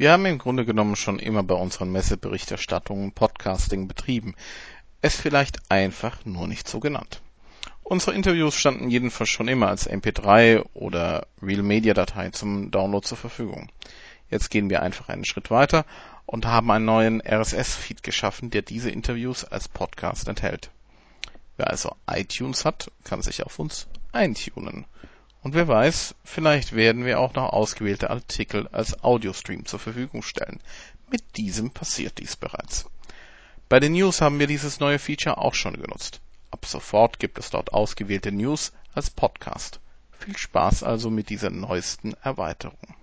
Wir haben im Grunde genommen schon immer bei unseren Messeberichterstattungen Podcasting betrieben, es vielleicht einfach nur nicht so genannt. Unsere Interviews standen jedenfalls schon immer als MP3 oder Real Media Datei zum Download zur Verfügung. Jetzt gehen wir einfach einen Schritt weiter und haben einen neuen RSS-Feed geschaffen, der diese Interviews als Podcast enthält. Wer also iTunes hat, kann sich auf uns eintunen. Und wer weiß, vielleicht werden wir auch noch ausgewählte Artikel als Audiostream zur Verfügung stellen. Mit diesem passiert dies bereits. Bei den News haben wir dieses neue Feature auch schon genutzt. Ab sofort gibt es dort ausgewählte News als Podcast. Viel Spaß also mit dieser neuesten Erweiterung.